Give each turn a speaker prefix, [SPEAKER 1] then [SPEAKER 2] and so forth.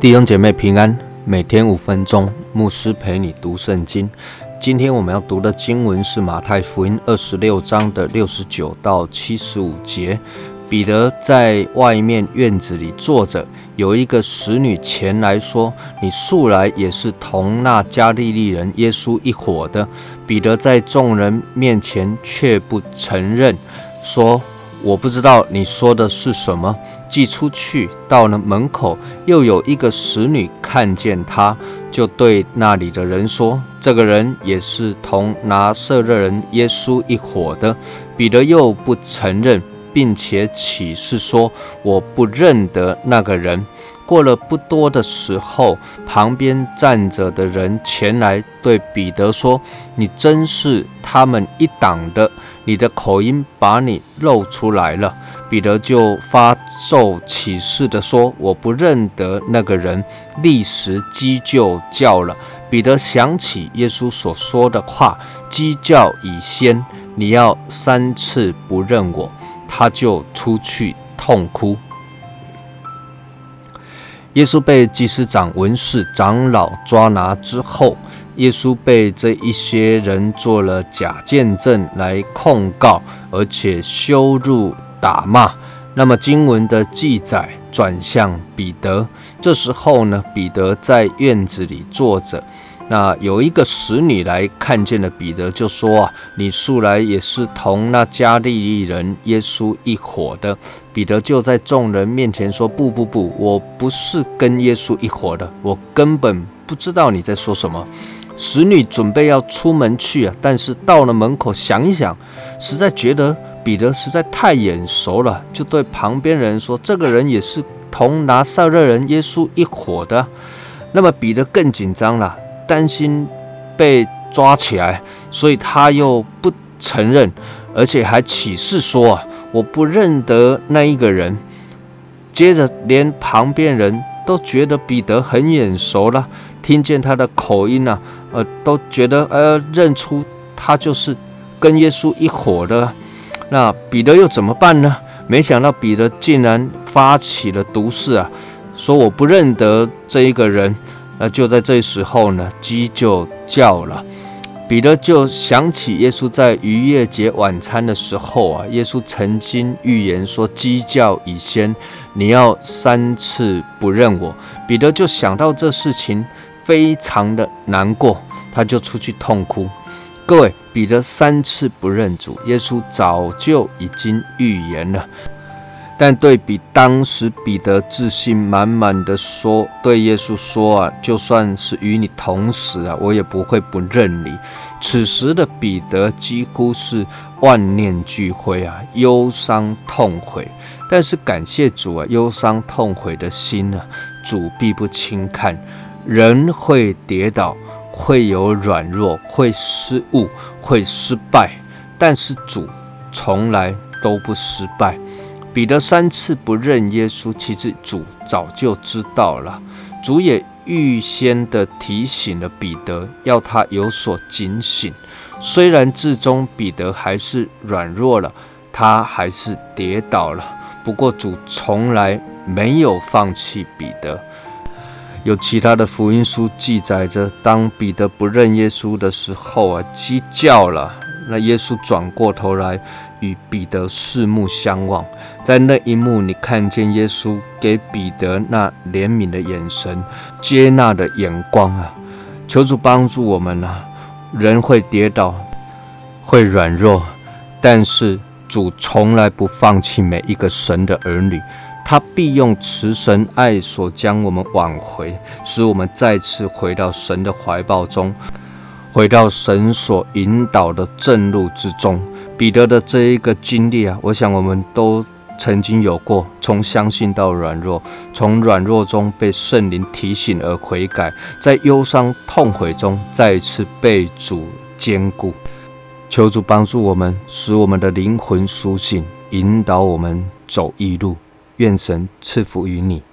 [SPEAKER 1] 弟兄姐妹平安，每天五分钟，牧师陪你读圣经。今天我们要读的经文是马太福音二十六章的六十九到七十五节。彼得在外面院子里坐着，有一个使女前来说：“你素来也是同那加利利人耶稣一伙的。”彼得在众人面前却不承认，说。我不知道你说的是什么。寄出去到了门口，又有一个使女看见他，就对那里的人说：“这个人也是同拿撒勒人耶稣一伙的。”彼得又不承认，并且起誓说：“我不认得那个人。”过了不多的时候，旁边站着的人前来对彼得说：“你真是他们一党的，你的口音把你露出来了。”彼得就发咒起誓的说：“我不认得那个人。”立时鸡就叫了。彼得想起耶稣所说的话：“鸡叫已先，你要三次不认我。”他就出去痛哭。耶稣被祭司长、文士、长老抓拿之后，耶稣被这一些人做了假见证来控告，而且羞辱、打骂。那么经文的记载转向彼得，这时候呢，彼得在院子里坐着。那有一个使女来看见了彼得，就说：“你素来也是同那加利利人耶稣一伙的。”彼得就在众人面前说：“不不不，我不是跟耶稣一伙的，我根本不知道你在说什么。”使女准备要出门去啊，但是到了门口想一想，实在觉得彼得实在太眼熟了，就对旁边人说：“这个人也是同拿撒勒人耶稣一伙的。”那么彼得更紧张了。担心被抓起来，所以他又不承认，而且还起誓说啊，我不认得那一个人。接着，连旁边人都觉得彼得很眼熟了，听见他的口音啊，呃，都觉得呃认出他就是跟耶稣一伙的。那彼得又怎么办呢？没想到彼得竟然发起了毒誓啊，说我不认得这一个人。那就在这时候呢，鸡就叫了。彼得就想起耶稣在逾越节晚餐的时候啊，耶稣曾经预言说：“鸡叫已先，你要三次不认我。”彼得就想到这事情，非常的难过，他就出去痛哭。各位，彼得三次不认主，耶稣早就已经预言了。但对比当时彼得自信满满的说：“对耶稣说啊，就算是与你同死啊，我也不会不认你。”此时的彼得几乎是万念俱灰啊，忧伤痛悔。但是感谢主啊，忧伤痛悔的心啊，主必不轻看。人会跌倒，会有软弱，会失误，会失败，但是主从来都不失败。彼得三次不认耶稣，其实主早就知道了。主也预先的提醒了彼得，要他有所警醒。虽然至终彼得还是软弱了，他还是跌倒了。不过主从来没有放弃彼得。有其他的福音书记载着，当彼得不认耶稣的时候啊，鸡叫了。那耶稣转过头来与彼得四目相望，在那一幕，你看见耶稣给彼得那怜悯的眼神、接纳的眼光啊！求主帮助我们啊！人会跌倒，会软弱，但是主从来不放弃每一个神的儿女，他必用慈神爱所将我们挽回，使我们再次回到神的怀抱中。回到神所引导的正路之中，彼得的这一个经历啊，我想我们都曾经有过。从相信到软弱，从软弱中被圣灵提醒而悔改，在忧伤痛悔中再一次被主坚固。求主帮助我们，使我们的灵魂苏醒，引导我们走义路。愿神赐福于你。